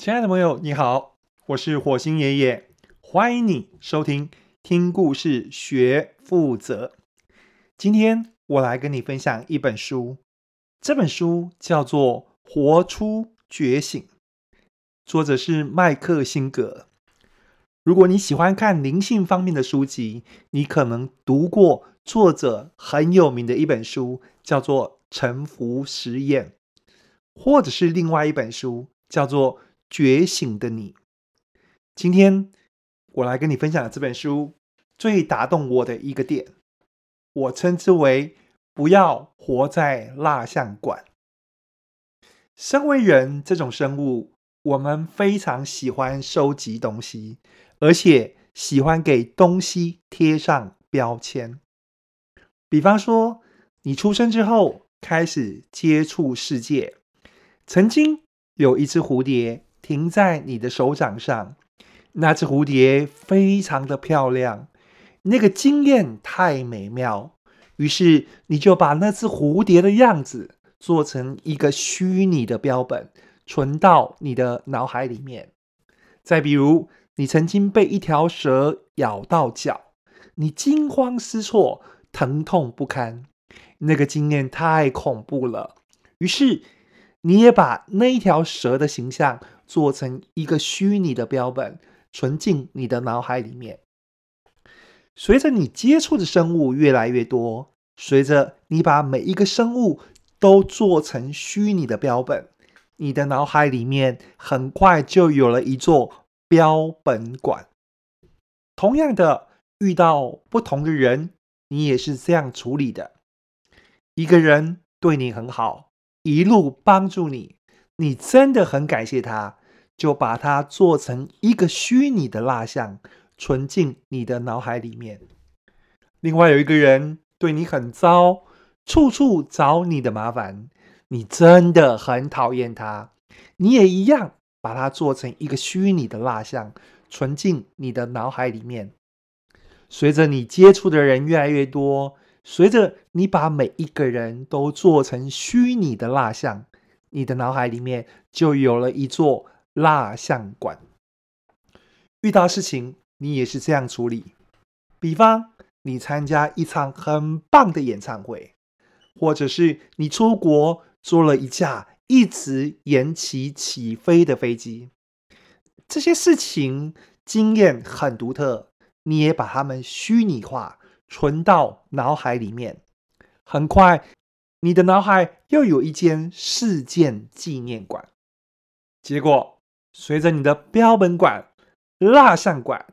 亲爱的朋友，你好，我是火星爷爷，欢迎你收听听故事学负责。今天我来跟你分享一本书，这本书叫做《活出觉醒》，作者是麦克辛格。如果你喜欢看灵性方面的书籍，你可能读过作者很有名的一本书，叫做《臣服实验》，或者是另外一本书叫做。觉醒的你，今天我来跟你分享的这本书最打动我的一个点，我称之为“不要活在蜡像馆”。身为人这种生物，我们非常喜欢收集东西，而且喜欢给东西贴上标签。比方说，你出生之后开始接触世界，曾经有一只蝴蝶。停在你的手掌上，那只蝴蝶非常的漂亮，那个经验太美妙，于是你就把那只蝴蝶的样子做成一个虚拟的标本，存到你的脑海里面。再比如，你曾经被一条蛇咬到脚，你惊慌失措，疼痛不堪，那个经验太恐怖了，于是你也把那一条蛇的形象。做成一个虚拟的标本，存进你的脑海里面。随着你接触的生物越来越多，随着你把每一个生物都做成虚拟的标本，你的脑海里面很快就有了一座标本馆。同样的，遇到不同的人，你也是这样处理的。一个人对你很好，一路帮助你，你真的很感谢他。就把它做成一个虚拟的蜡像，存进你的脑海里面。另外有一个人对你很糟，处处找你的麻烦，你真的很讨厌他，你也一样把它做成一个虚拟的蜡像，存进你的脑海里面。随着你接触的人越来越多，随着你把每一个人都做成虚拟的蜡像，你的脑海里面就有了一座。蜡像馆，遇到事情你也是这样处理。比方，你参加一场很棒的演唱会，或者是你出国坐了一架一直延期起飞的飞机，这些事情经验很独特，你也把它们虚拟化，存到脑海里面。很快，你的脑海又有一间事件纪念馆。结果。随着你的标本馆、蜡像馆、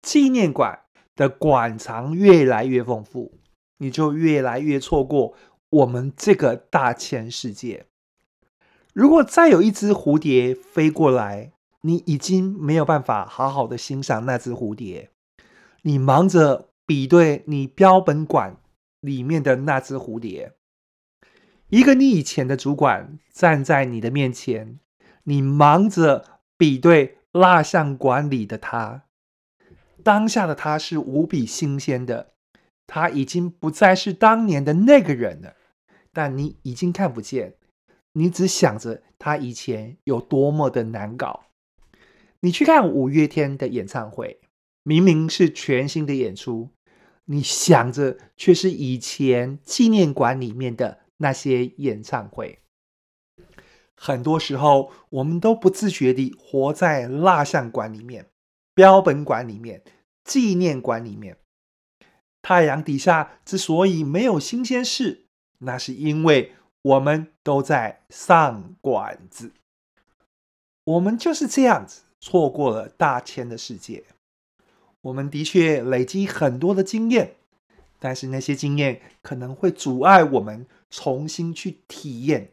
纪念馆的馆藏越来越丰富，你就越来越错过我们这个大千世界。如果再有一只蝴蝶飞过来，你已经没有办法好好的欣赏那只蝴蝶。你忙着比对你标本馆里面的那只蝴蝶。一个你以前的主管站在你的面前，你忙着。比对蜡像馆里的他，当下的他是无比新鲜的，他已经不再是当年的那个人了。但你已经看不见，你只想着他以前有多么的难搞。你去看五月天的演唱会，明明是全新的演出，你想着却是以前纪念馆里面的那些演唱会。很多时候，我们都不自觉地活在蜡像馆里面、标本馆里面、纪念馆里面。太阳底下之所以没有新鲜事，那是因为我们都在上馆子。我们就是这样子错过了大千的世界。我们的确累积很多的经验，但是那些经验可能会阻碍我们重新去体验。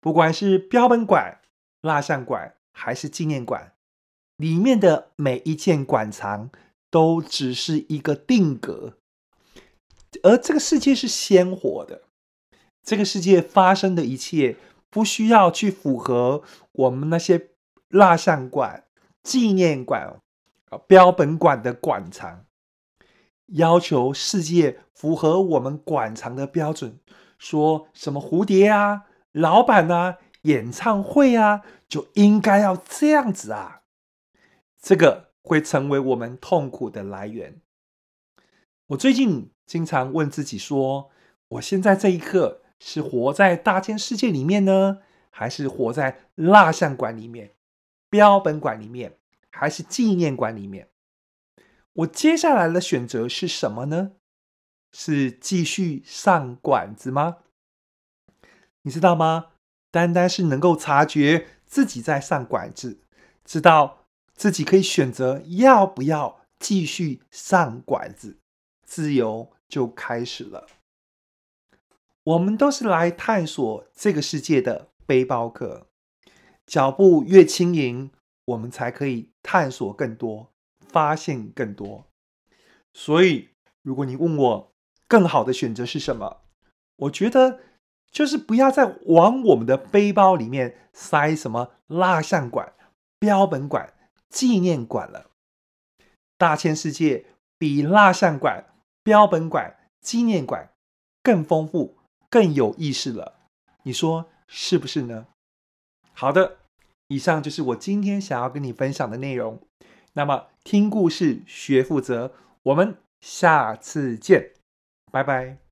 不管是标本馆、蜡像馆还是纪念馆，里面的每一件馆藏都只是一个定格，而这个世界是鲜活的。这个世界发生的一切，不需要去符合我们那些蜡像馆、纪念馆、标本馆的馆藏，要求世界符合我们馆藏的标准，说什么蝴蝶啊？老板呢、啊，演唱会啊，就应该要这样子啊。这个会成为我们痛苦的来源。我最近经常问自己说：我现在这一刻是活在大千世界里面呢，还是活在蜡像馆里面、标本馆里面，还是纪念馆里面？我接下来的选择是什么呢？是继续上馆子吗？你知道吗？单单是能够察觉自己在上管子，知道自己可以选择要不要继续上管子，自由就开始了。我们都是来探索这个世界的背包客，脚步越轻盈，我们才可以探索更多，发现更多。所以，如果你问我更好的选择是什么，我觉得就是不要再往我们的背包里面塞什么蜡像馆、标本馆、纪念馆了。大千世界比蜡像馆、标本馆、纪念馆更丰富。更有意思了，你说是不是呢？好的，以上就是我今天想要跟你分享的内容。那么，听故事学负责，我们下次见，拜拜。